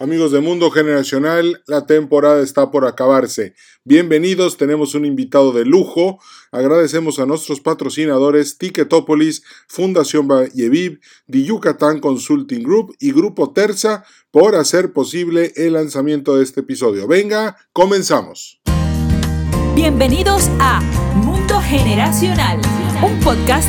Amigos de Mundo Generacional, la temporada está por acabarse. Bienvenidos, tenemos un invitado de lujo. Agradecemos a nuestros patrocinadores Ticketopolis, Fundación Valleviv, The Yucatán Consulting Group y Grupo Terza por hacer posible el lanzamiento de este episodio. Venga, comenzamos. Bienvenidos a Mundo Generacional, un podcast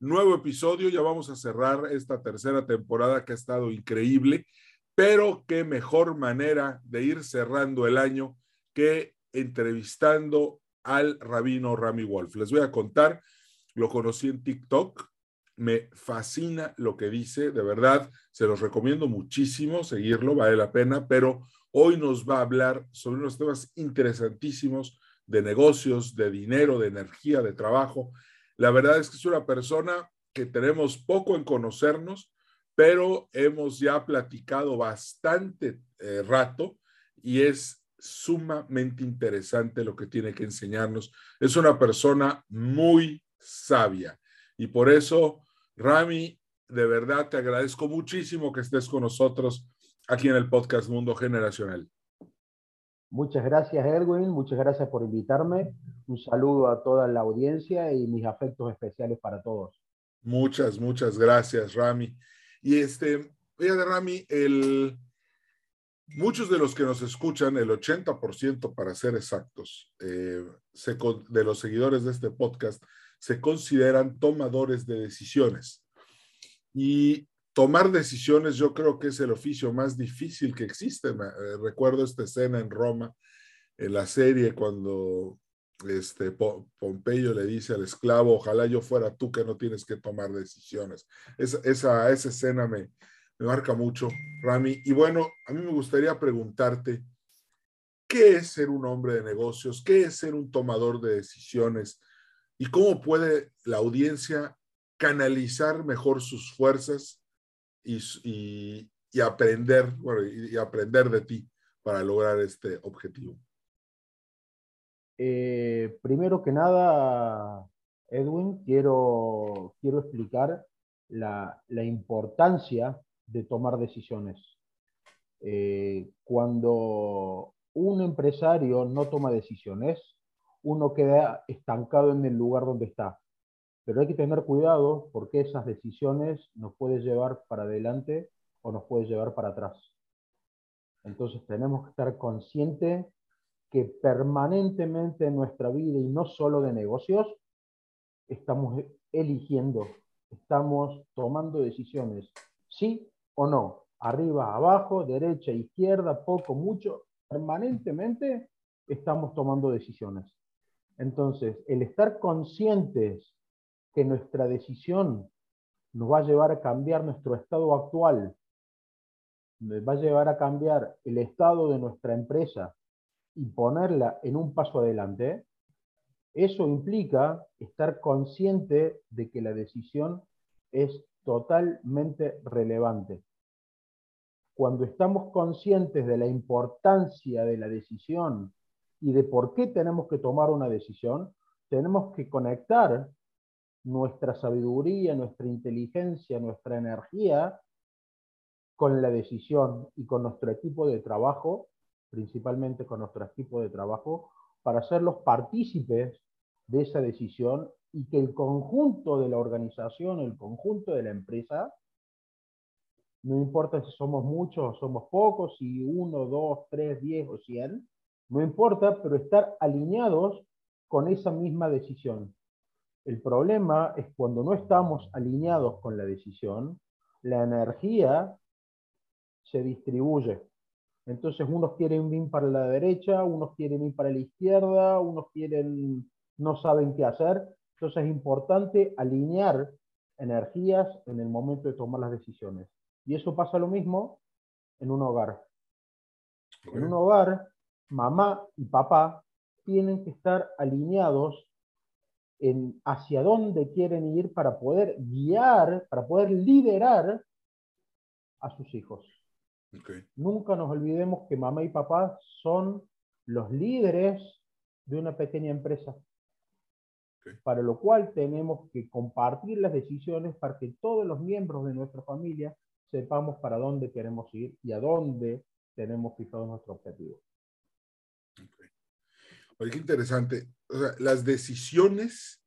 nuevo episodio. Ya vamos a cerrar esta tercera temporada que ha estado increíble, pero qué mejor manera de ir cerrando el año que entrevistando al rabino Rami Wolf. Les voy a contar, lo conocí en TikTok, me fascina lo que dice, de verdad, se los recomiendo muchísimo seguirlo, vale la pena, pero hoy nos va a hablar sobre unos temas interesantísimos de negocios, de dinero, de energía, de trabajo. La verdad es que es una persona que tenemos poco en conocernos, pero hemos ya platicado bastante eh, rato y es sumamente interesante lo que tiene que enseñarnos. Es una persona muy sabia y por eso, Rami, de verdad te agradezco muchísimo que estés con nosotros aquí en el podcast Mundo Generacional. Muchas gracias, Erwin. Muchas gracias por invitarme. Un saludo a toda la audiencia y mis afectos especiales para todos. Muchas, muchas gracias, Rami. Y este, de Rami, el, muchos de los que nos escuchan, el 80% para ser exactos, eh, de los seguidores de este podcast, se consideran tomadores de decisiones. Y tomar decisiones yo creo que es el oficio más difícil que existe. Eh, recuerdo esta escena en Roma, en la serie, cuando este, Pompeyo le dice al esclavo, ojalá yo fuera tú que no tienes que tomar decisiones. esa, esa escena me, me marca mucho, Rami. Y bueno, a mí me gustaría preguntarte, ¿qué es ser un hombre de negocios? ¿Qué es ser un tomador de decisiones? ¿Y cómo puede la audiencia canalizar mejor sus fuerzas y, aprender, bueno, y, aprender de ti para lograr este objetivo? Eh, primero que nada, Edwin, quiero, quiero explicar la, importancia de tomar decisiones. Eh, cuando un empresario no toma decisiones, uno queda estancado en el lugar donde está. Pero hay que tener cuidado porque esas decisiones nos pueden llevar para adelante o nos pueden llevar para atrás. Entonces tenemos que estar conscientes que permanentemente en nuestra vida y no solo de negocios, estamos eligiendo, estamos tomando decisiones, sí o no, arriba, abajo, derecha, izquierda, poco, mucho, permanentemente estamos tomando decisiones. Entonces, el estar conscientes que nuestra decisión nos va a llevar a cambiar nuestro estado actual, nos va a llevar a cambiar el estado de nuestra empresa y ponerla en un paso adelante, eso implica estar consciente de que la decisión es totalmente relevante. Cuando estamos conscientes de la importancia de la decisión y de por qué tenemos que tomar una decisión, tenemos que conectar nuestra sabiduría, nuestra inteligencia, nuestra energía con la decisión y con nuestro equipo de trabajo, principalmente con nuestro equipo de trabajo, para ser los partícipes de esa decisión y que el conjunto de la organización, el conjunto de la empresa, no importa si somos muchos o somos pocos, si uno, dos, tres, diez o cien, no importa, pero estar alineados con esa misma decisión. El problema es cuando no estamos alineados con la decisión, la energía se distribuye. Entonces unos quieren ir para la derecha, unos quieren ir para la izquierda, unos quieren, no saben qué hacer. Entonces es importante alinear energías en el momento de tomar las decisiones. Y eso pasa lo mismo en un hogar. En un hogar, mamá y papá tienen que estar alineados en hacia dónde quieren ir para poder guiar, para poder liderar a sus hijos. Nunca nos olvidemos que mamá y papá son los líderes de una pequeña empresa. Para lo cual tenemos que compartir las decisiones para que todos los miembros de nuestra familia sepamos para dónde queremos ir y a dónde tenemos fijado nuestro objetivo. Oye, qué interesante. O sea, las decisiones,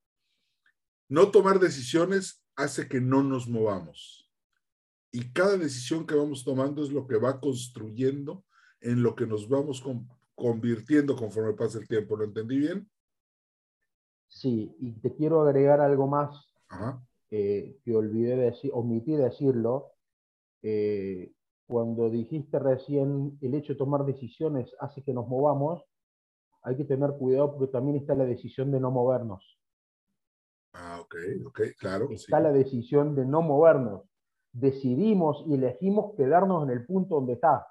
no tomar decisiones hace que no nos movamos. Y cada decisión que vamos tomando es lo que va construyendo en lo que nos vamos convirtiendo conforme pasa el tiempo. ¿Lo entendí bien? Sí, y te quiero agregar algo más que olvidé decir, omití decirlo. Eh, cuando dijiste recién el hecho de tomar decisiones hace que nos movamos, hay que tener cuidado porque también está la decisión de no movernos. Ah, ok, ok, claro. Está la decisión de no movernos. Decidimos y elegimos quedarnos en el punto donde está.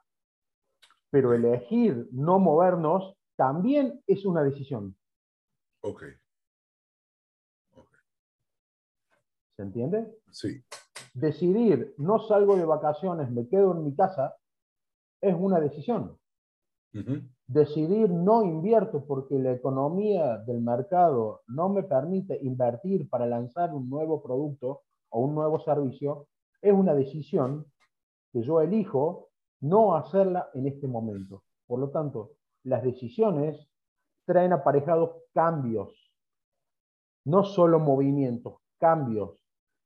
Pero elegir no movernos también es una decisión. Ok. ¿Se entiende? Sí. Decidir no salgo de vacaciones, me quedo en mi casa, es una decisión. Decidir no invierto porque la economía del mercado no me permite invertir para lanzar un nuevo producto o un nuevo servicio, es una decisión que yo elijo no hacerla en este momento. Por lo tanto, las decisiones traen aparejados cambios, no solo movimientos, cambios.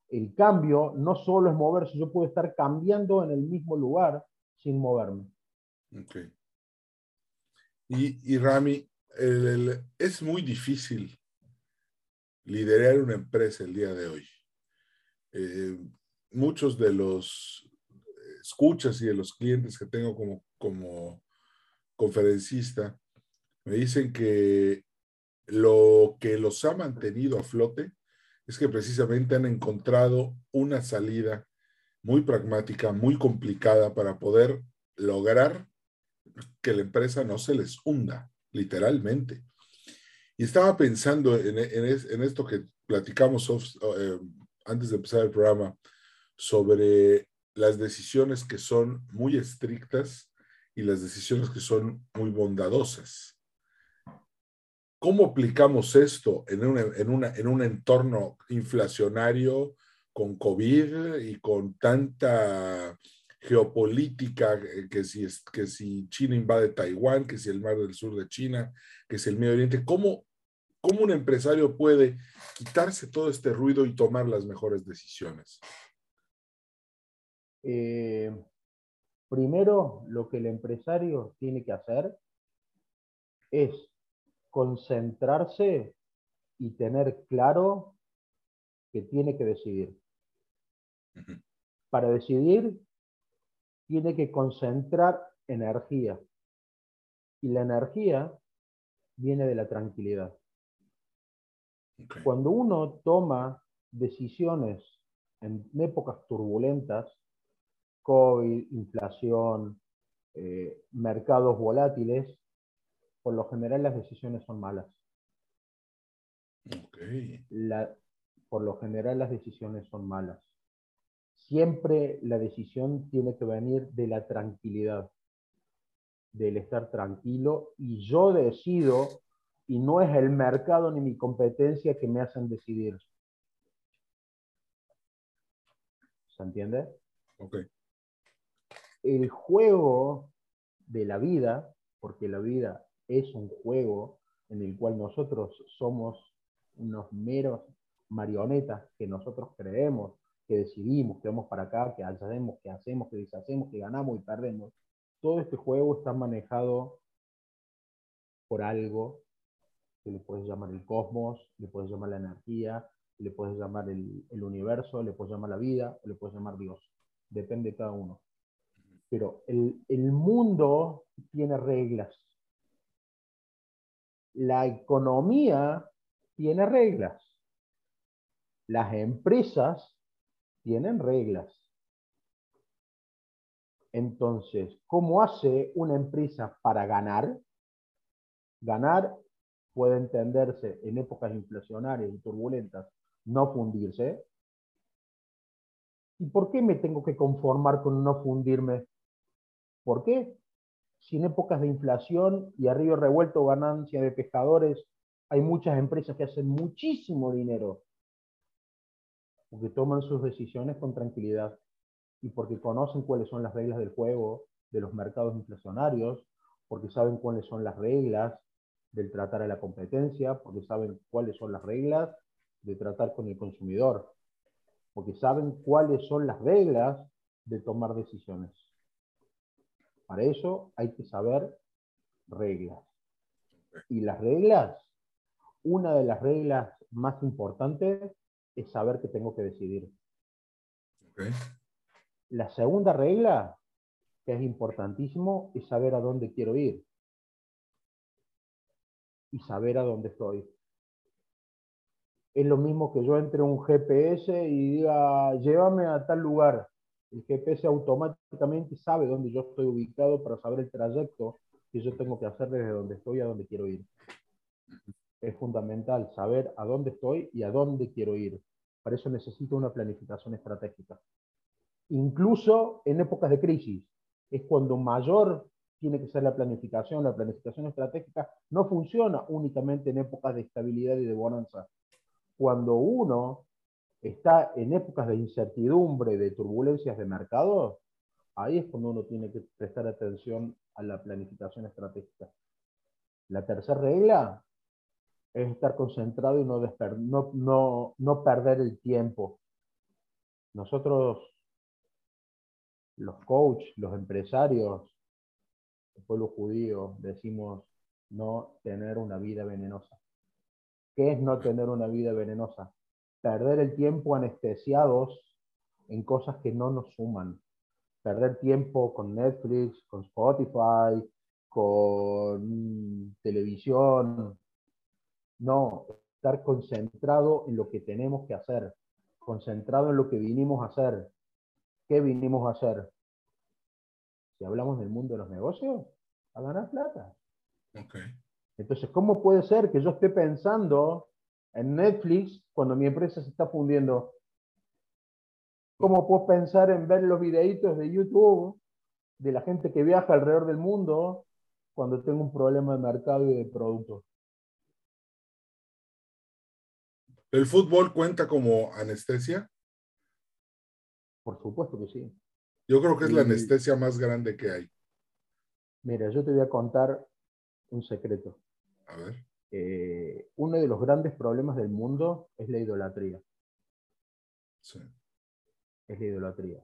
El cambio no solo es moverse, yo puedo estar cambiando en el mismo lugar sin moverme. Okay. Y, Rami, es muy difícil liderar una empresa el día de hoy. Eh, muchos de los escuchas y de los clientes que tengo como, como conferencista me dicen que lo que los ha mantenido a flote es que precisamente han encontrado una salida muy pragmática, muy complicada para poder lograr que la empresa no se les hunda, literalmente. Y estaba pensando en, esto que platicamos eh, antes de empezar el programa sobre las decisiones que son muy estrictas y las decisiones que son muy bondadosas. ¿Cómo aplicamos esto en, en un entorno inflacionario con COVID y con tanta geopolítica, eh, que si, que si China invade Taiwán, que si el mar del sur de China, que si el Medio Oriente, ¿cómo, cómo un empresario puede quitarse todo este ruido y tomar las mejores decisiones? Eh, primero, lo que el empresario tiene que hacer es concentrarse y tener claro que tiene que decidir. Para decidir tiene que concentrar energía. Y la energía viene de la tranquilidad. Cuando uno toma decisiones en épocas turbulentas, COVID, inflación, eh, mercados volátiles, por lo general las decisiones son malas. por lo general las decisiones son malas siempre la decisión tiene que venir de la tranquilidad, del estar tranquilo y yo decido y no es el mercado ni mi competencia que me hacen decidir. ¿Se entiende? Ok. El juego de la vida, porque la vida es un juego en el cual nosotros somos unos meros marionetas que nosotros creemos que decidimos, que vamos para acá, que hacemos, que hacemos, que deshacemos, que ganamos y perdemos. Todo este juego está manejado por algo que le puedes llamar el cosmos, le puedes llamar la energía, le puedes llamar el, universo, le puedes llamar la vida, le puedes llamar Dios. Depende de cada uno. Pero el, el mundo tiene reglas. La economía tiene reglas. Las empresas tienen reglas. Entonces, ¿cómo hace una empresa para ganar? Ganar puede entenderse en épocas inflacionarias y turbulentas, no fundirse. ¿Y por qué me tengo que conformar con no fundirme? ¿Por qué? Si en épocas de inflación y arriba revuelto ganancia de pescadores, hay muchas empresas que hacen muchísimo dinero porque toman sus decisiones con tranquilidad y porque conocen cuáles son las reglas del juego de los mercados inflacionarios, porque saben cuáles son las reglas del tratar a la competencia, porque saben cuáles son las reglas de tratar con el consumidor, porque saben cuáles son las reglas de tomar decisiones. Para eso hay que saber reglas. Y las reglas, una de las reglas más importantes es saber que tengo que decidir. La segunda regla, que es importantísimo, es saber a dónde quiero ir y saber a dónde estoy. Es lo mismo que yo entre un GPS y diga, llévame a tal lugar. El GPS automáticamente sabe dónde yo estoy ubicado para saber el trayecto que yo tengo que hacer desde donde estoy a dónde quiero ir es fundamental saber a dónde estoy y a dónde quiero ir. Para eso necesito una planificación estratégica. Incluso en épocas de crisis, es cuando mayor tiene que ser la planificación. La planificación estratégica no funciona únicamente en épocas de estabilidad y de bonanza. Cuando uno está en épocas de incertidumbre, de turbulencias de mercado, ahí es cuando uno tiene que prestar atención a la planificación estratégica. La tercera regla es estar concentrado y no, no, perder el tiempo. Nosotros, los coaches, los empresarios, el pueblo judío, decimos no tener una vida venenosa. ¿Qué es no tener una vida venenosa? Perder el tiempo anestesiados en cosas que no nos suman. Perder tiempo con Netflix, con Spotify, con televisión, no, estar concentrado en lo que tenemos que hacer, concentrado en lo que vinimos a hacer. ¿Qué vinimos a hacer? Si hablamos del mundo de los negocios, a ganar plata. Entonces, ¿cómo puede ser que yo esté pensando en Netflix cuando mi empresa se está fundiendo? ¿Cómo puedo pensar en ver los videitos de YouTube de la gente que viaja alrededor del mundo cuando tengo un problema de mercado y de productos? ¿El fútbol cuenta como anestesia? Por supuesto que sí. Yo creo que es la anestesia más grande que hay. Mira, yo te voy a contar un secreto. A ver. Eh, uno de los grandes problemas del mundo es la idolatría. Sí. Es la idolatría.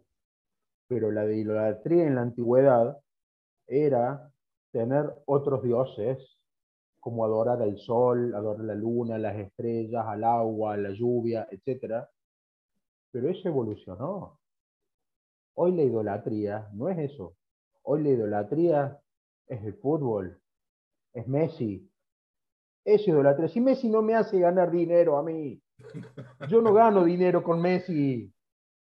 Pero la de idolatría en la antigüedad era tener otros dioses como adorar al sol, adorar la luna, las estrellas, al agua, la lluvia, etc. Pero eso evolucionó. Hoy la idolatría no es eso. Hoy la idolatría es el fútbol, es Messi. Es idolatría. Si Messi no me hace ganar dinero a mí, yo no gano dinero con Messi.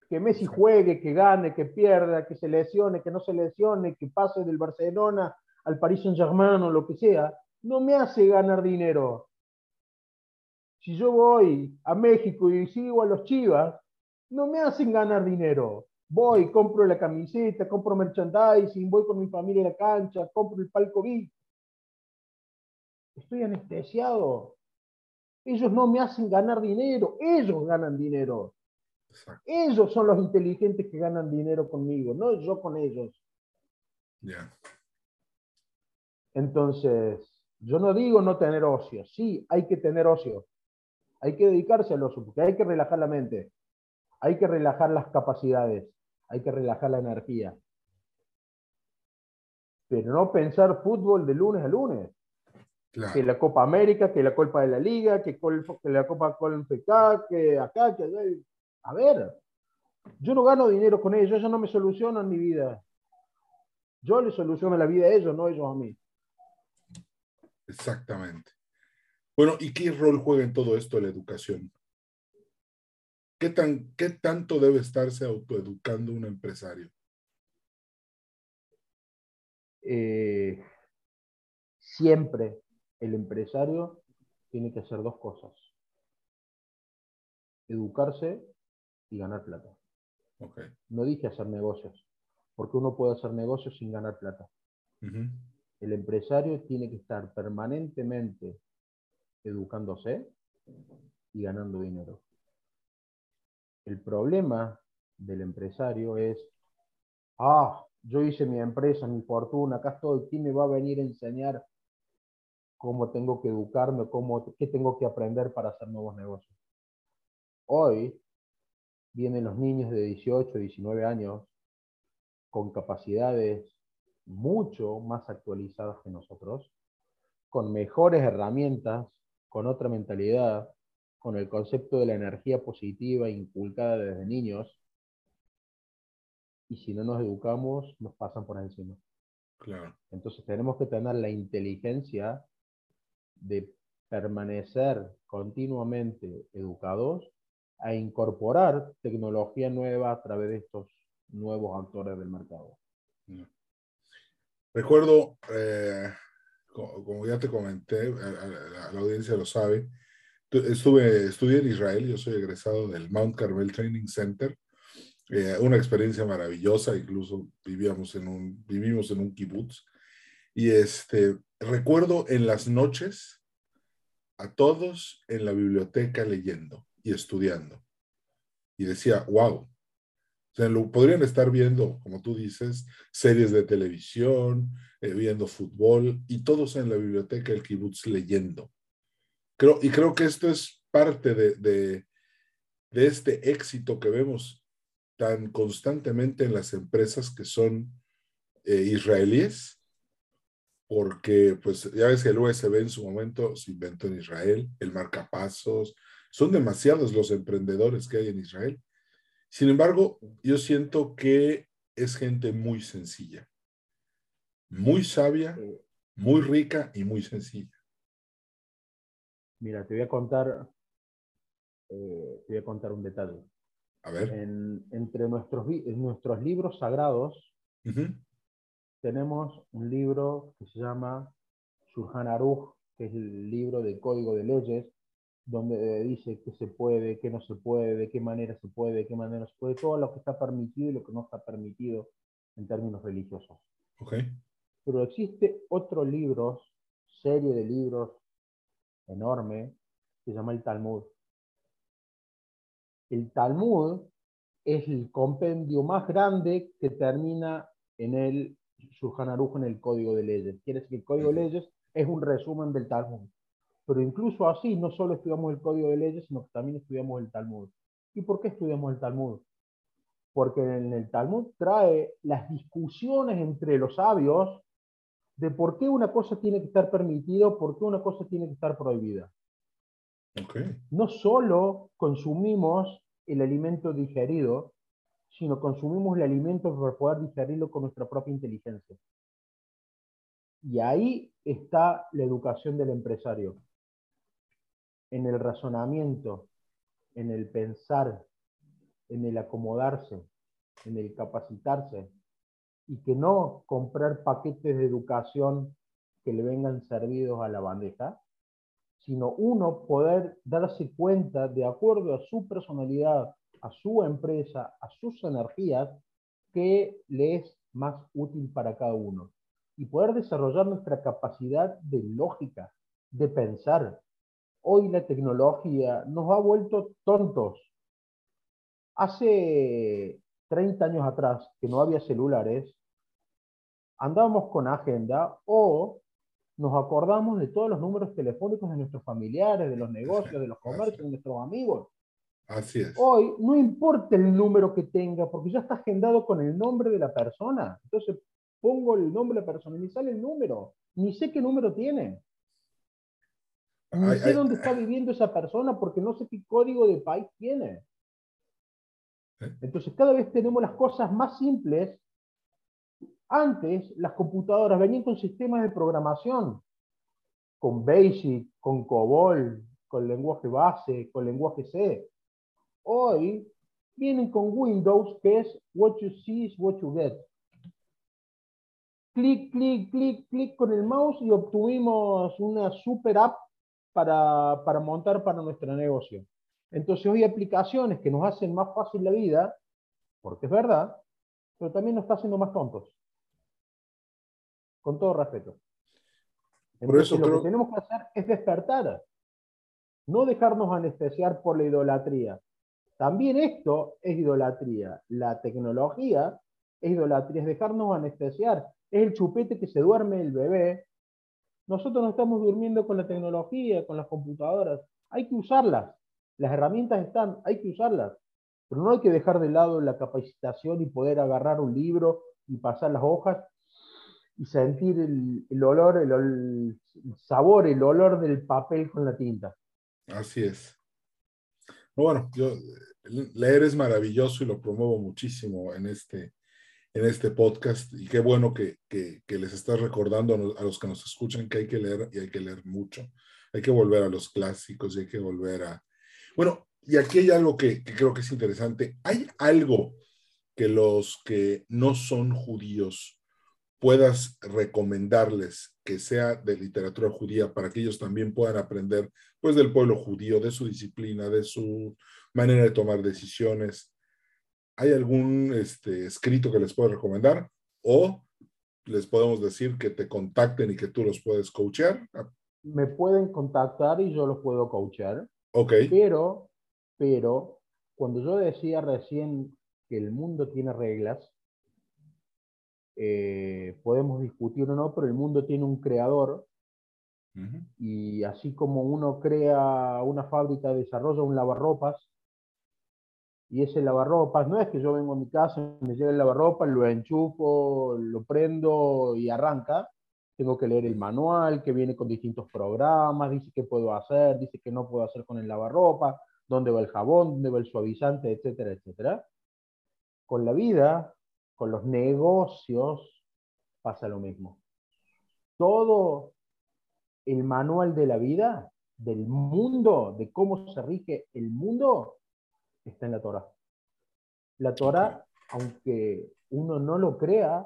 Que Messi juegue, que gane, que pierda, que se lesione, que no se lesione, que pase del Barcelona al Paris Saint-Germain o lo que sea, no me hace ganar dinero. Si yo voy a México y sigo a los Chivas, no me hacen ganar dinero. Voy, compro la camiseta, compro merchandising, voy con mi familia a la cancha, compro el palco VIP. Estoy anestesiado. Ellos no me hacen ganar dinero, ellos ganan dinero. Ellos son los inteligentes que ganan dinero conmigo, no yo con ellos. Entonces, yo no digo no tener ocio, sí, hay que tener ocio. Hay que dedicarse al ocio, porque hay que relajar la mente, hay que relajar las capacidades, hay que relajar la energía. Pero no pensar fútbol de lunes a lunes. Que la Copa América, que la Copa de la Liga, que, la Copa FK, que acá, que allá. A ver, yo no gano dinero con ellos, ellos no me solucionan mi vida. Yo les soluciono la vida a ellos, no ellos a mí. Exactamente. Bueno, ¿y qué rol juega en todo esto la educación? ¿Qué, tan, qué tanto debe estarse autoeducando un empresario? Eh, siempre, el empresario tiene que hacer dos cosas. Educarse y ganar plata. Okay. No dije hacer negocios, porque uno puede hacer negocios sin ganar plata. El empresario tiene que estar permanentemente educándose y ganando dinero. El problema del empresario es, ah, yo hice mi empresa, mi fortuna, acá estoy, ¿quién me va a venir a enseñar cómo tengo que educarme, cómo, qué tengo que aprender para hacer nuevos negocios? Hoy vienen los niños de 18, 19 años con capacidades mucho más actualizadas que nosotros, con mejores herramientas, con otra mentalidad, con el concepto de la energía positiva inculcada desde niños, y si no nos educamos, nos pasan por encima. Claro. Entonces tenemos que tener la inteligencia de permanecer continuamente educados a incorporar tecnología nueva a través de estos nuevos actores del mercado. Recuerdo, eh, como, ya te comenté, la, audiencia lo sabe, estuve, estudié en Israel, yo soy egresado del Mount Carmel Training Center, eh, una experiencia maravillosa, incluso vivíamos en un, vivimos en un kibutz, y este, recuerdo en las noches a todos en la biblioteca leyendo y estudiando. Y decía, wow, o lo podrían estar viendo, como tú dices, series de televisión, eh, viendo fútbol y todos en la biblioteca del kibutz leyendo. Creo, y creo que esto es parte de, de, este éxito que vemos tan constantemente en las empresas que son eh, israelíes, porque pues ya ves que el USB en su momento se inventó en Israel, el marcapasos, son demasiados los emprendedores que hay en Israel sin embargo, yo siento que es gente muy sencilla, muy sabia, muy rica y muy sencilla. Mira, te voy a contar, eh, te voy a contar un detalle. A ver. entre nuestros, nuestros libros sagrados tenemos un libro que se llama Shulchan Aruch, que es el libro de código de leyes donde dice que se puede, que no se puede, de qué manera se puede, de qué manera no se puede, todo lo que está permitido y lo que no está permitido en términos religiosos. Okay. Pero existe otro libro, serie de libros enorme, que se llama el Talmud. El Talmud es el compendio más grande que termina en el Shulchan Aruch, en el Código de Leyes. Quiere decir que el Código de Leyes es un resumen del Talmud. Pero incluso así, no solo estudiamos el Código de Leyes, sino que también estudiamos el Talmud. ¿Y por qué estudiamos el Talmud? Porque en el Talmud trae las discusiones entre los sabios de por qué una cosa tiene que estar permitida o por qué una cosa tiene que estar prohibida. Okay. No solo consumimos el alimento digerido, sino consumimos el alimento para poder digerirlo con nuestra propia inteligencia. Y ahí está la educación del empresario en el razonamiento, en el pensar, en el acomodarse, en el capacitarse, y que no comprar paquetes de educación que le vengan servidos a la bandeja, sino uno poder darse cuenta de acuerdo a su personalidad, a su empresa, a sus energías, que le es más útil para cada uno. Y poder desarrollar nuestra capacidad de lógica, de pensar, hoy la tecnología nos ha vuelto tontos. Hace 30 años atrás, que no había celulares, andábamos con agenda o nos acordamos de todos los números telefónicos de nuestros familiares, de los negocios, de los comercios, de nuestros amigos. Así es. Hoy no importa el número que tenga, porque ya está agendado con el nombre de la persona. Entonces pongo el nombre de la persona y me sale el número. Ni sé qué número tiene. No sé dónde está viviendo esa persona porque no sé qué código de país tiene. ¿Eh? Entonces, cada vez tenemos las cosas más simples. Antes, las computadoras venían con sistemas de programación, con BASIC, con COBOL, con lenguaje base, con lenguaje C. Hoy vienen con Windows, que es what you see is what you get. clic, clic, clic, clic con el mouse y obtuvimos una super app para, para montar para nuestro negocio. Entonces hoy aplicaciones que nos hacen más fácil la vida, porque es verdad, pero también nos está haciendo más tontos. Con todo respeto. Por eso lo que tenemos que hacer es despertar, no dejarnos anestesiar por la idolatría. También esto es idolatría. La tecnología es idolatría, es dejarnos anestesiar. Es el chupete que se duerme el bebé. Nosotros no estamos durmiendo con la tecnología, con las computadoras. Hay que usarlas. Las herramientas están, hay que usarlas. Pero no hay que dejar de lado la capacitación y poder agarrar un libro y pasar las hojas y sentir el, olor, el, sabor, el olor del papel con la tinta. Así es. Bueno, yo, leer es maravilloso y lo promuevo muchísimo en este, en este podcast y qué bueno que, que, les estás recordando a, los que nos escuchan que hay que leer y hay que leer mucho. Hay que volver a los clásicos y hay que volver a... Bueno, y aquí hay algo que, que creo que es interesante. Hay algo que los que no son judíos puedas recomendarles que sea de literatura judía para que ellos también puedan aprender pues del pueblo judío, de su disciplina, de su manera de tomar decisiones. ¿Hay algún este, escrito que les pueda recomendar? O les podemos decir que te contacten y que tú los puedes coachear. Me pueden contactar y yo los puedo coachear. Ok. Pero, pero, cuando yo decía recién que el mundo tiene reglas, eh, podemos discutir o no, pero el mundo tiene un creador y así como uno crea una fábrica, desarrolla un lavarropas y ese lavarropas no es que yo vengo a mi casa, me llega el lavarropas, lo enchufo, lo prendo y arranca. Tengo que leer el manual que viene con distintos programas, dice qué puedo hacer, dice qué no puedo hacer con el lavarropa, dónde va el jabón, dónde va el suavizante, etcétera, etcétera. Con la vida con los negocios pasa lo mismo. Todo el manual de la vida, del mundo, de cómo se rige el mundo, está en la Torah. La Torah, aunque uno no lo crea,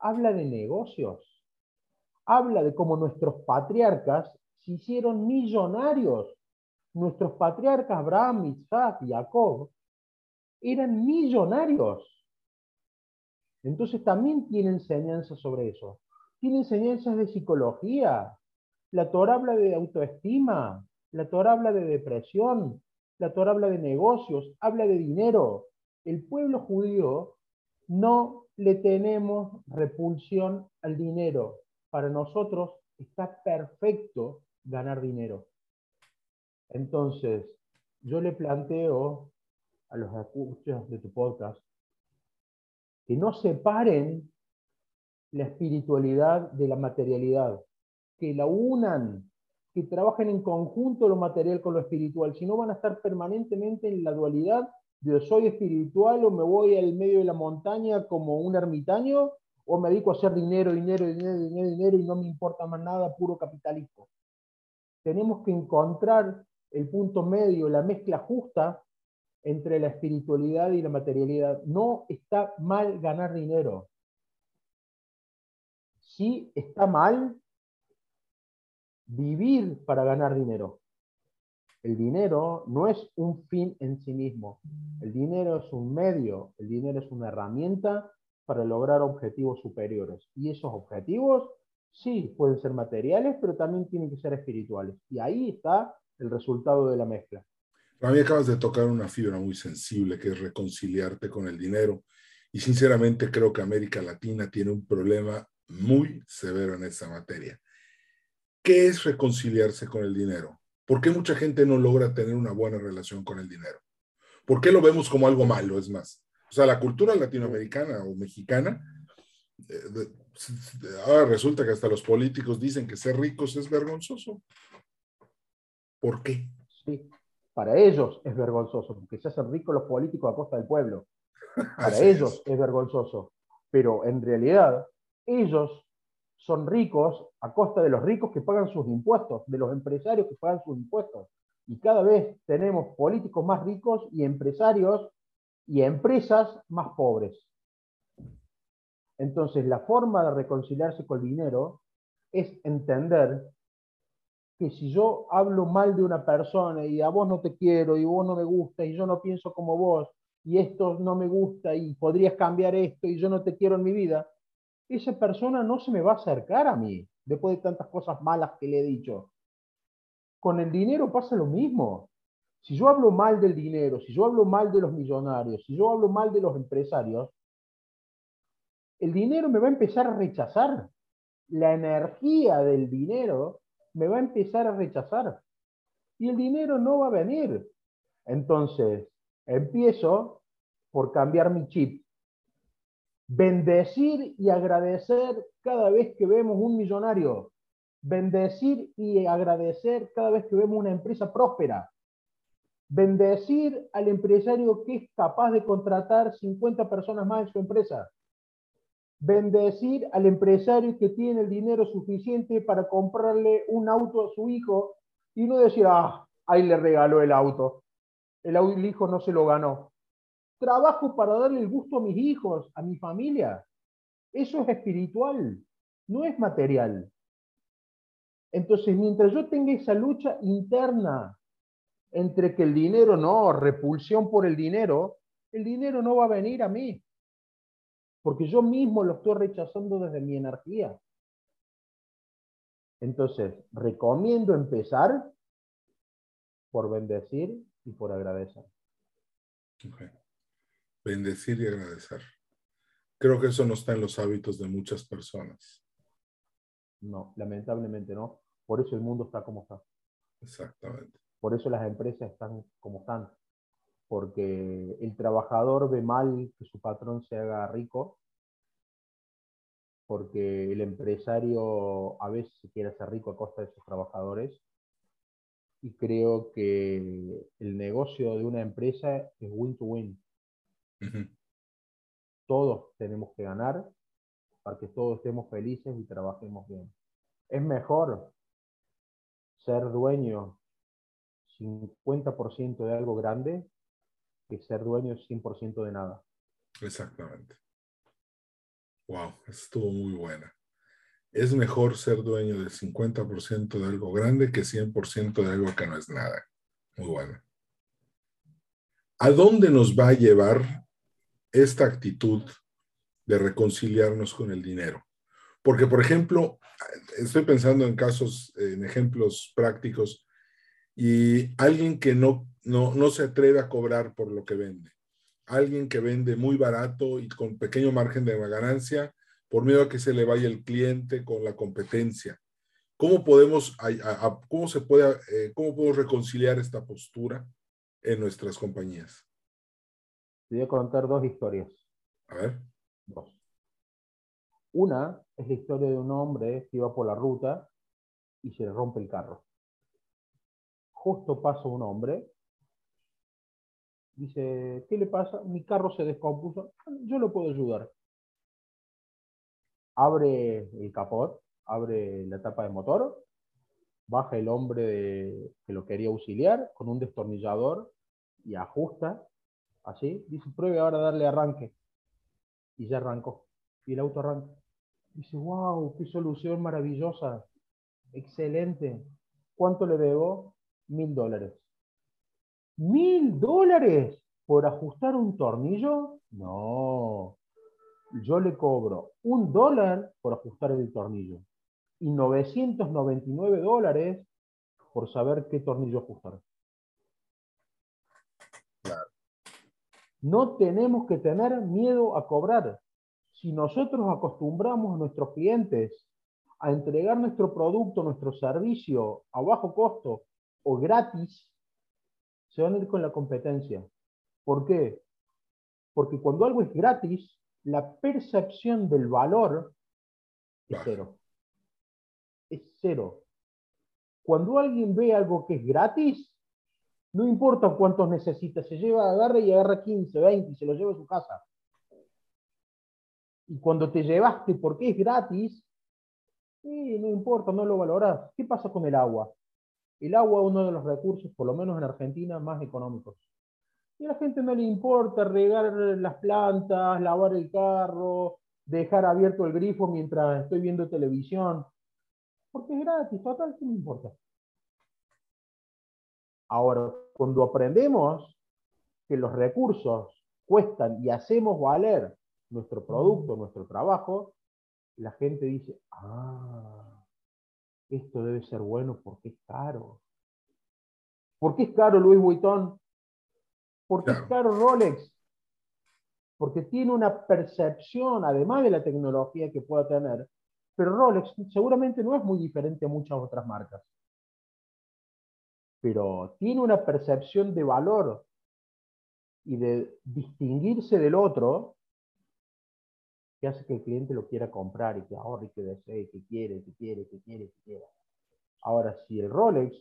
habla de negocios. Habla de cómo nuestros patriarcas se hicieron millonarios. Nuestros patriarcas Abraham, Isaac y Jacob eran millonarios. Entonces también tiene enseñanzas sobre eso. Tiene enseñanzas de psicología. La Torah habla de autoestima. La Torah habla de depresión. La Torah habla de negocios. Habla de dinero. El pueblo judío no le tenemos repulsión al dinero. Para nosotros está perfecto ganar dinero. Entonces, yo le planteo a los escuchas de tu podcast que no separen la espiritualidad de la materialidad, que la unan, que trabajen en conjunto lo material con lo espiritual, si no van a estar permanentemente en la dualidad de soy espiritual o me voy al medio de la montaña como un ermitaño o me dedico a hacer dinero, dinero, dinero, dinero, dinero y no me importa más nada, puro capitalismo. Tenemos que encontrar el punto medio, la mezcla justa entre la espiritualidad y la materialidad. No está mal ganar dinero. Sí está mal vivir para ganar dinero. El dinero no es un fin en sí mismo. El dinero es un medio, el dinero es una herramienta para lograr objetivos superiores. Y esos objetivos sí pueden ser materiales, pero también tienen que ser espirituales. Y ahí está el resultado de la mezcla. A mí acabas de tocar una fibra muy sensible que es reconciliarte con el dinero. Y sinceramente creo que América Latina tiene un problema muy severo en esa materia. ¿Qué es reconciliarse con el dinero? ¿Por qué mucha gente no logra tener una buena relación con el dinero? ¿Por qué lo vemos como algo malo? Es más, o sea, la cultura latinoamericana o mexicana, eh, ahora resulta que hasta los políticos dicen que ser ricos es vergonzoso. ¿Por qué? Sí, para ellos es vergonzoso, porque se hacen ricos los políticos a costa del pueblo. Para ellos es. vergonzoso. Pero en realidad, ellos son ricos a costa de los ricos que pagan sus impuestos, de los empresarios que pagan sus impuestos. Y cada vez tenemos políticos más ricos y empresarios y empresas más pobres. Entonces, la forma de reconciliarse con el dinero es entender que si yo hablo mal de una persona y a vos no te quiero y vos no me gusta y yo no pienso como vos y esto no me gusta y podrías cambiar esto y yo no te quiero en mi vida, esa persona no se me va a acercar a mí después de tantas cosas malas que le he dicho. Con el dinero pasa lo mismo. Si yo hablo mal del dinero, si yo hablo mal de los millonarios, si yo hablo mal de los empresarios, el dinero me va a empezar a rechazar. La energía del dinero me va a empezar a rechazar. Y el dinero no va a venir. Entonces, empiezo por cambiar mi chip. Bendecir y agradecer cada vez que vemos un millonario. Bendecir y agradecer cada vez que vemos una empresa próspera. Bendecir al empresario que es capaz de contratar 50 personas más en su empresa bendecir al empresario que tiene el dinero suficiente para comprarle un auto a su hijo y no decir, ah, ahí le regaló el auto. El, hijo no se lo ganó. Trabajo para darle el gusto a mis hijos, a mi familia. Eso es espiritual, no es material. Entonces, mientras yo tenga esa lucha interna entre que el dinero no, repulsión por el dinero, el dinero no va a venir a mí porque yo mismo lo estoy rechazando desde mi energía. Entonces, recomiendo empezar por bendecir y por agradecer. Bendecir y agradecer. Creo que eso no está en los hábitos de muchas personas. No, lamentablemente no. Por eso el mundo está como está. Exactamente. Por eso las empresas están como están porque el trabajador ve mal que su patrón se haga rico, porque el empresario a veces se quiere hacer rico a costa de sus trabajadores, y creo que el negocio de una empresa es win-to-win. Todos tenemos que ganar para que todos estemos felices y trabajemos bien. Es mejor ser dueño 50% de algo grande que ser dueño es 100% de nada. Exactamente. Wow, estuvo muy buena. Es mejor ser dueño del 50% de algo grande que 100% de algo que no es nada. Muy buena. ¿A dónde nos va a llevar esta actitud de reconciliarnos con el dinero? Porque, por ejemplo, estoy pensando en casos, en ejemplos prácticos, y alguien que no no, se atreve a cobrar por lo que vende. Alguien que vende muy barato y con pequeño margen de ganancia por miedo a que se le vaya el cliente con la competencia. ¿Cómo podemos, cómo se puede, eh, cómo podemos reconciliar esta postura en nuestras compañías? Te voy a contar dos historias. A ver. Dos. Una es la historia de un hombre que iba por la ruta y se le rompe el carro. Justo pasa un hombre Dice, ¿qué le pasa? Mi carro se descompuso. Yo lo puedo ayudar. Abre el capot, abre la tapa de motor, baja el hombre que lo quería auxiliar con un destornillador y ajusta, así. Dice, pruebe ahora darle arranque. Y ya arrancó. Y el auto arranca. Dice, wow, qué solución maravillosa. Excelente. ¿Cuánto le debo? Mil dólares. ¿Mil dólares por ajustar un tornillo? No. Yo le cobro un dólar por ajustar el tornillo y 999 dólares por saber qué tornillo ajustar. No tenemos que tener miedo a cobrar. Si nosotros acostumbramos a nuestros clientes a entregar nuestro producto, nuestro servicio a bajo costo o gratis, se van a ir con la competencia. ¿Por qué? Porque cuando algo es gratis, la percepción del valor es cero. Es cero. Cuando alguien ve algo que es gratis, no importa cuántos necesita, se lleva, agarra y agarra 15, 20 y se lo lleva a su casa. Y cuando te llevaste porque es gratis, no importa, no lo valoras. ¿Qué pasa con el agua? El agua es uno de los recursos, por lo menos en Argentina, más económicos. Y a la gente no le importa regar las plantas, lavar el carro, dejar abierto el grifo mientras estoy viendo televisión, porque es gratis, total, ¿qué me importa? Ahora, cuando aprendemos que los recursos cuestan y hacemos valer nuestro producto, nuestro trabajo, la gente dice, ah, esto debe ser bueno porque es caro. ¿Por qué es caro Louis Vuitton? ¿Por qué es caro Rolex? Porque tiene una percepción, además de la tecnología que pueda tener, pero Rolex seguramente no es muy diferente a muchas otras marcas. Pero tiene una percepción de valor y de distinguirse del otro que hace que el cliente lo quiera comprar y que ahorre, y que desee, que quiere, que quiere, que quiere, que quiera. Ahora, si el Rolex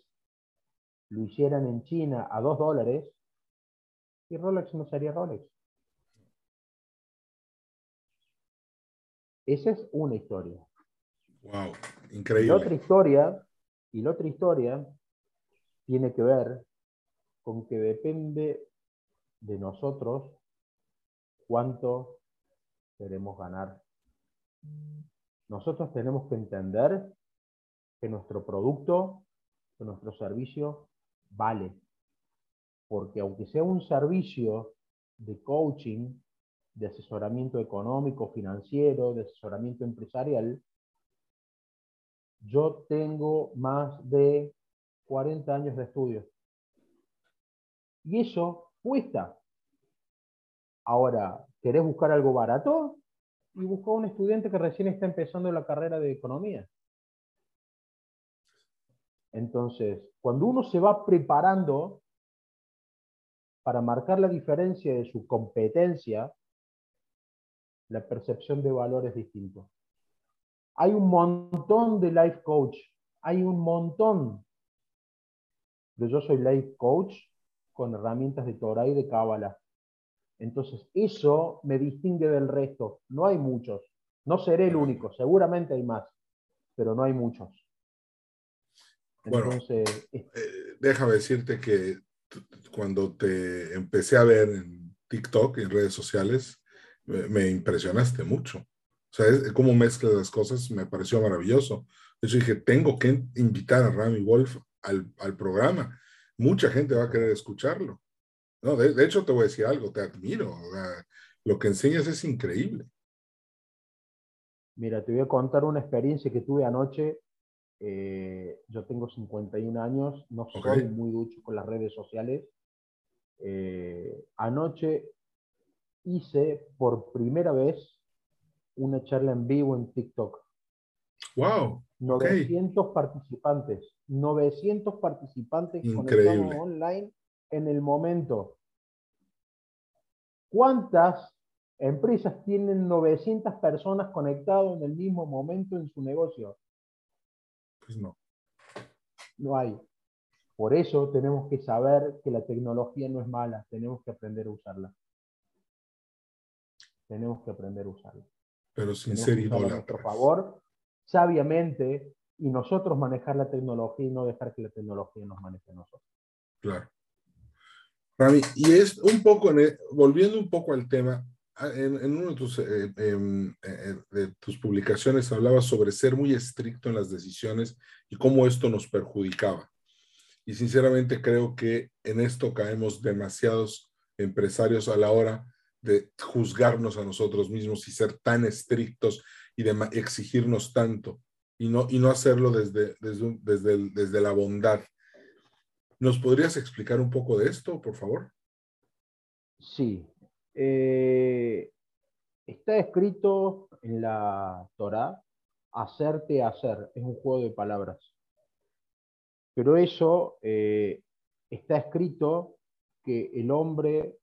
lo hicieran en China a dos dólares, y Rolex no sería Rolex. Esa es una historia. Wow, increíble. Y la otra historia, y la otra historia tiene que ver con que depende de nosotros cuánto queremos ganar. Nosotros tenemos que entender que nuestro producto, que nuestro servicio vale. Porque aunque sea un servicio de coaching, de asesoramiento económico, financiero, de asesoramiento empresarial, yo tengo más de 40 años de estudio. Y eso cuesta. Ahora, ¿querés buscar algo barato? Y busca un estudiante que recién está empezando la carrera de economía. Entonces, cuando uno se va preparando para marcar la diferencia de su competencia, la percepción de valor es distinto. Hay un montón de life coach, hay un montón. Pero yo soy life coach con herramientas de Torah y de Cábala. Entonces, eso me distingue del resto. No hay muchos. No seré el único, seguramente hay más, pero no hay muchos. Bueno, eh, déjame decirte que cuando te empecé a ver en TikTok, en redes sociales, me, impresionaste mucho. O sea, es, cómo mezclas las cosas me pareció maravilloso. Hecho, dije, tengo que invitar a Rami Wolf al, al programa. Mucha gente va a querer escucharlo. No, de, de hecho, te voy a decir algo, te admiro. lo que enseñas es increíble. Mira, te voy a contar una experiencia que tuve anoche eh, yo tengo 51 años, no soy muy ducho con las redes sociales. Eh, anoche hice por primera vez una charla en vivo en TikTok. ¡Wow! 900 participantes. 900 participantes conectados online en el momento. ¿Cuántas empresas tienen 900 personas conectadas en el mismo momento en su negocio? Pues no. No hay. Por eso tenemos que saber que la tecnología no es mala, tenemos que aprender a usarla. Tenemos que aprender a usarla. Pero sin ser idólatras. Por favor, sabiamente, y nosotros manejar la tecnología y no dejar que la tecnología nos maneje a nosotros. Claro. Rami, y es un poco, volviendo un poco al tema, en, en una de tus, eh, em, eh, eh, de tus publicaciones hablabas sobre ser muy estricto en las decisiones y cómo esto nos perjudicaba. Y sinceramente creo que en esto caemos demasiados empresarios a la hora de juzgarnos a nosotros mismos y ser tan estrictos y de exigirnos tanto y no, y no hacerlo desde, desde, desde, desde la bondad. ¿Nos podrías explicar un poco de esto, por favor? Sí, eh, está escrito en la Torá, hacerte hacer, es un juego de palabras. Pero eso eh, está escrito que el hombre,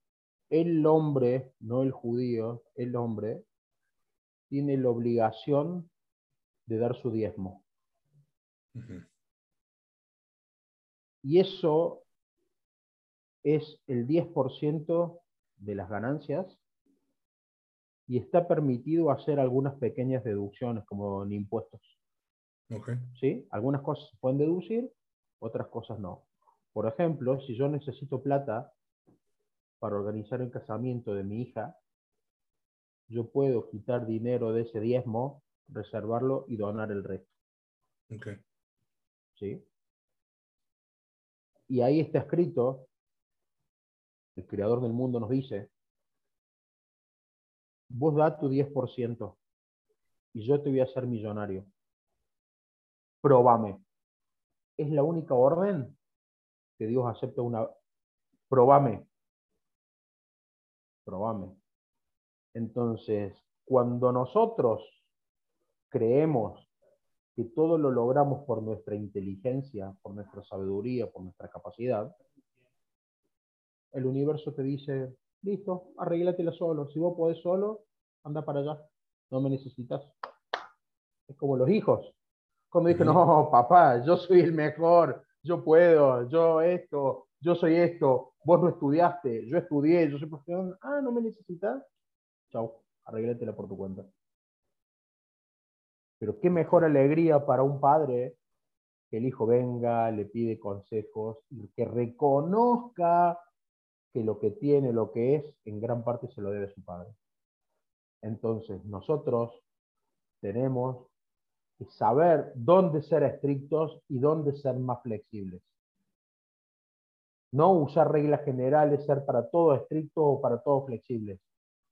el hombre, no el judío, el hombre, tiene la obligación de dar su diezmo. Y eso es el 10% de las ganancias y está permitido hacer algunas pequeñas deducciones como en impuestos. ¿Sí? Algunas cosas se pueden deducir, otras cosas no. Por ejemplo, si yo necesito plata para organizar el casamiento de mi hija, yo puedo quitar dinero de ese diezmo, reservarlo y donar el resto. Okay. ¿Sí? Y ahí está escrito, el creador del mundo nos dice, vos da tu 10% y yo te voy a hacer millonario. Probame. Es la única orden que Dios acepta una... Probame. Probame. Entonces, cuando nosotros creemos que todo lo logramos por nuestra inteligencia, por nuestra sabiduría, por nuestra capacidad, el universo te dice, listo, arréglatela solo. Si vos podés solo, anda para allá. No me necesitas. Es como los hijos. Cuando dije, no, papá, yo soy el mejor, yo puedo, yo esto, yo soy esto, vos no estudiaste, yo estudié, yo soy profesional. Ah, no me necesitas. Chau, arréglatela por tu cuenta. Pero qué mejor alegría para un padre que el hijo venga, le pide consejos, y que reconozca que lo que tiene, lo que es, en gran parte se lo debe a su padre. Entonces, nosotros tenemos que saber dónde ser estrictos y dónde ser más flexibles. No usar reglas generales, ser para todo estricto o para todo flexible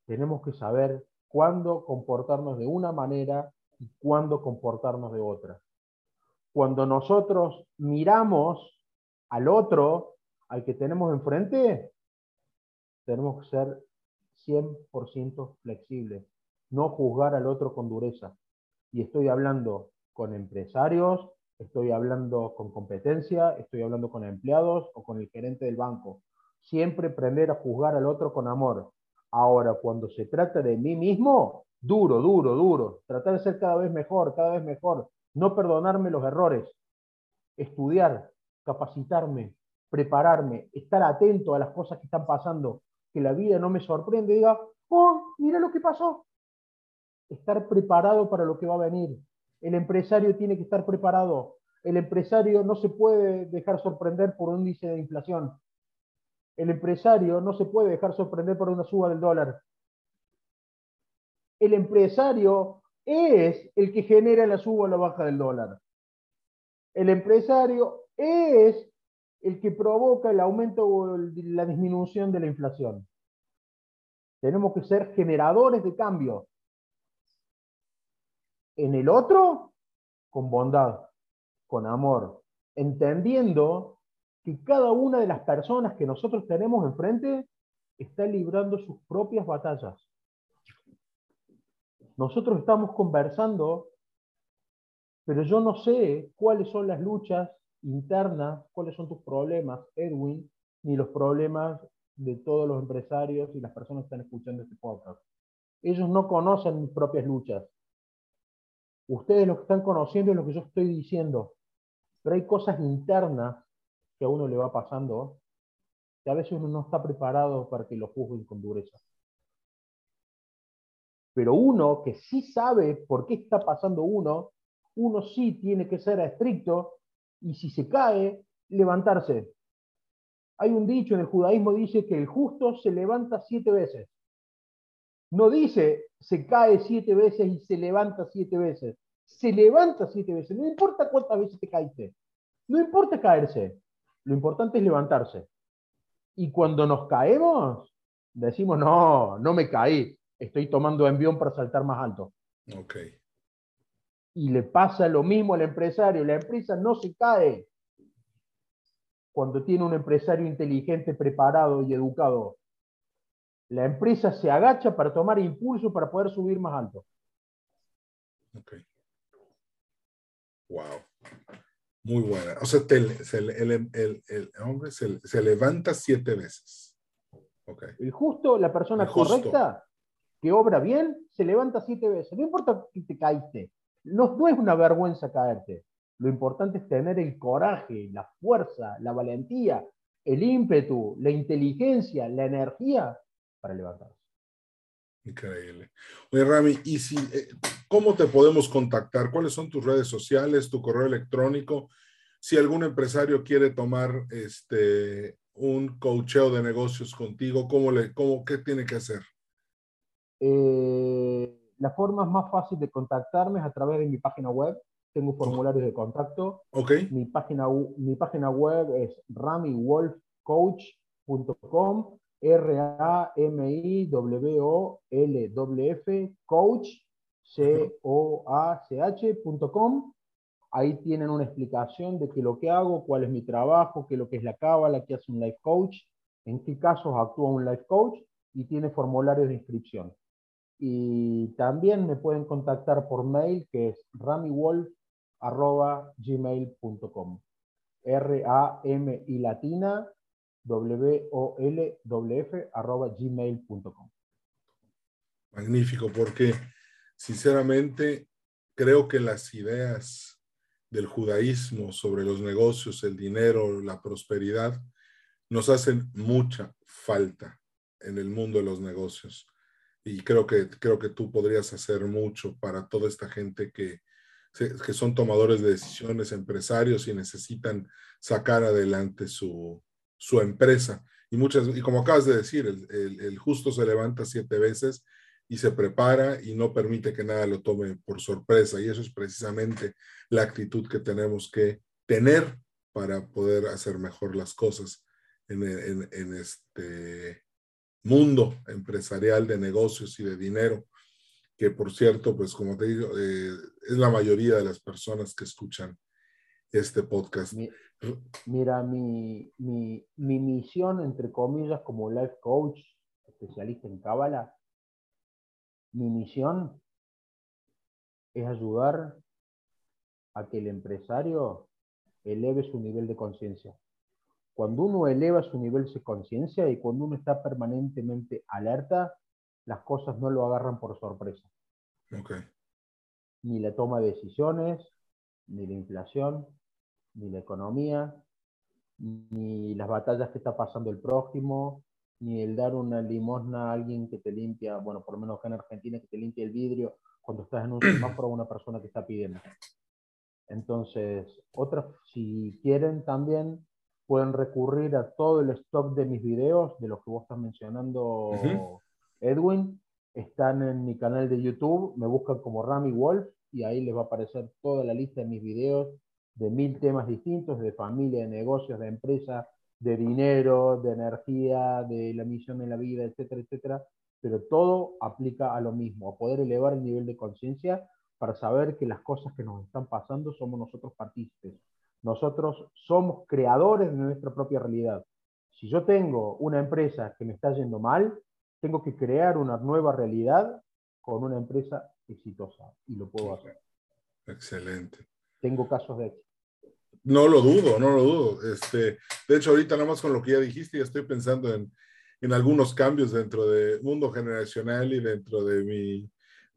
tenemos que saber cuándo comportarnos de una manera cuándo comportarnos de otra. Cuando nosotros miramos al otro, al que tenemos enfrente, tenemos que ser 100% flexibles, no juzgar al otro con dureza. Y estoy hablando con empresarios, estoy hablando con competencia, estoy hablando con empleados o con el gerente del banco. Siempre aprender a juzgar al otro con amor, Ahora, cuando se trata de mí mismo, duro, duro, duro. Tratar de ser cada vez mejor, cada vez mejor. No perdonarme los errores. Estudiar, capacitarme, prepararme, estar atento a las cosas que están pasando. Que la vida no me sorprende y diga, oh, mira lo que pasó. Estar preparado para lo que va a venir. El empresario tiene que estar preparado. El empresario no se puede dejar sorprender por un índice de inflación el empresario no se puede dejar sorprender por una suba del dólar. El empresario es el que genera la suba o la baja del dólar. El empresario es el que provoca el aumento o la disminución de la inflación. Tenemos que ser generadores de cambio. En el otro, con bondad, con amor, entendiendo que cada una de las personas que nosotros tenemos enfrente está librando sus propias batallas. Nosotros estamos conversando, pero yo no sé cuáles son las luchas internas, cuáles son tus problemas, Edwin, ni los problemas de todos los empresarios y las personas que están escuchando este podcast. Ellos no conocen mis propias luchas. Ustedes lo que están conociendo es lo que yo estoy diciendo. Pero hay cosas internas que a uno le va pasando, que a veces uno no está preparado para que lo juzguen con dureza. Pero uno que sí sabe por qué está pasando uno, uno sí tiene que ser estricto y si se cae, levantarse. Hay un dicho en el judaísmo, dice que el justo se levanta siete veces. No dice se cae siete veces y se levanta siete veces. Se levanta siete veces. No importa cuántas veces te caíste. No importa caerse. Lo importante es levantarse. Y cuando nos caemos, decimos, no, no me caí, estoy tomando envión para saltar más alto. Ok. Y le pasa lo mismo al empresario. La empresa no se cae cuando tiene un empresario inteligente, preparado y educado. La empresa se agacha para tomar impulso para poder subir más alto. Ok. Wow. Muy buena. O sea, el, hombre se, levanta siete veces. Okay. El justo, la persona correcta, que obra bien, se levanta siete veces. No importa que te caíste. No, no es una vergüenza caerte. Lo importante es tener el coraje, la fuerza, la valentía, el ímpetu, la inteligencia, la energía para levantarse. Increíble. Oye, Rami, ¿y si, eh, cómo te podemos contactar? ¿Cuáles son tus redes sociales, tu correo electrónico? Si algún empresario quiere tomar este, un coacheo de negocios contigo, ¿cómo le, cómo, ¿qué tiene que hacer? Eh, la forma más fácil de contactarme es a través de mi página web. Tengo formularios de contacto. Mi página, mi página web es ramywolfcoach.com. R-A-M-I-W-O-L-W-F, coach, C-O-A-C-H.com. Ahí tienen una explicación de qué lo que hago, cuál es mi trabajo, qué es lo que es la cábala, qué hace un life coach, en qué casos actúa un life coach y tiene formularios de inscripción. Y también me pueden contactar por mail que es ramywolf.gmail.com. R-A-M y latina W-O-L-W-F arroba gmail.com. Magnífico, porque sinceramente creo que las ideas del judaísmo sobre los negocios, el dinero, la prosperidad, nos hacen mucha falta en el mundo de los negocios. Y creo que, creo que tú podrías hacer mucho para toda esta gente que, que son tomadores de decisiones, empresarios y necesitan sacar adelante su, su empresa. Y, muchas, y como acabas de decir, el, el, justo se levanta siete veces y se prepara y no permite que nada lo tome por sorpresa. Y eso es precisamente la actitud que tenemos que tener para poder hacer mejor las cosas en, en, en este mundo empresarial de negocios y de dinero, que por cierto, pues como te digo, eh, es la mayoría de las personas que escuchan este podcast. Mira, mi, mi, mi misión, entre comillas, como life coach, especialista en Cábala, mi misión es ayudar a que el empresario eleve su nivel de conciencia. Cuando uno eleva su nivel de conciencia y cuando uno está permanentemente alerta, las cosas no lo agarran por sorpresa. Okay. Ni la toma de decisiones, ni la inflación, ni la economía, ni las batallas que está pasando el prójimo, ni el dar una limosna a alguien que te limpia, bueno, por lo menos acá en Argentina, que te limpia el vidrio cuando estás en un semáforo a una persona que está pidiendo. Entonces, otras, si quieren también, pueden recurrir a todo el stock de mis videos, de los que vos estás mencionando, Edwin. Están en mi canal de YouTube, me buscan como Rami Wolf y ahí les va a aparecer toda la lista de mis videos de mil temas distintos, de familia, de negocios, de empresa, de dinero, de energía, de la misión de la vida, etcétera, etcétera. Pero todo aplica a lo mismo, a poder elevar el nivel de conciencia para saber que las cosas que nos están pasando somos nosotros partícipes. Nosotros somos creadores de nuestra propia realidad. Si yo tengo una empresa que me está yendo mal, tengo que crear una nueva realidad con una empresa exitosa y lo puedo hacer. Excelente tengo casos de éxito. No lo dudo, no lo dudo. Este, de hecho, ahorita nada más con lo que ya dijiste, ya estoy pensando en, en algunos cambios dentro de mundo generacional y dentro de mi,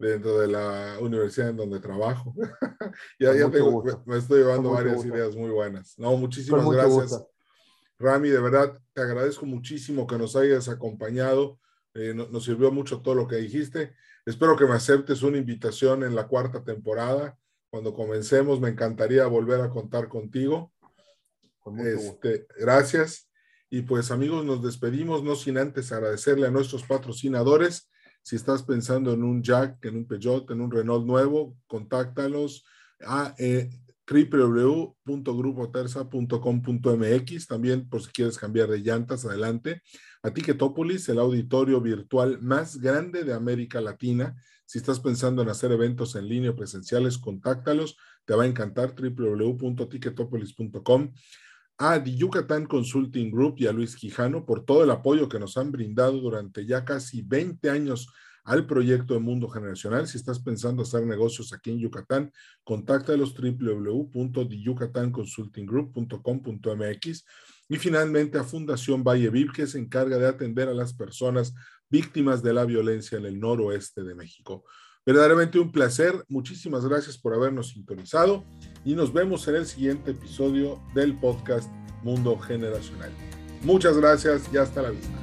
dentro de la universidad en donde trabajo. ya, ya tengo, me, estoy llevando varias ideas muy buenas. No, muchísimas gracias. Rami, de verdad, te agradezco muchísimo que nos hayas acompañado. Eh, nos sirvió mucho todo lo que dijiste. Espero que me aceptes una invitación en la cuarta temporada cuando comencemos, me encantaría volver a contar contigo. Este, gracias. Y pues amigos, nos despedimos, no sin antes agradecerle a nuestros patrocinadores. Si estás pensando en un Jack, en un Peugeot, en un Renault nuevo, contáctalos a eh, www.grupoterza.com.mx. También por si quieres cambiar de llantas, adelante. A Ticketopolis, el auditorio virtual más grande de América Latina si estás pensando en hacer eventos en línea presenciales, contáctalos. Te va a encantar www.ticketopolis.com. A The Yucatán Consulting Group y a Luis Quijano por todo el apoyo que nos han brindado durante ya casi 20 años al proyecto de Mundo Generacional. Si estás pensando hacer negocios aquí en Yucatán, contáctalos www.yucatanconsultinggroup.com.mx y finalmente a Fundación Valle Viv, que se encarga de atender a las personas víctimas de la violencia en el noroeste de México. Verdaderamente un placer. Muchísimas gracias por habernos sintonizado y nos vemos en el siguiente episodio del podcast Mundo Generacional. Muchas gracias y hasta la vista.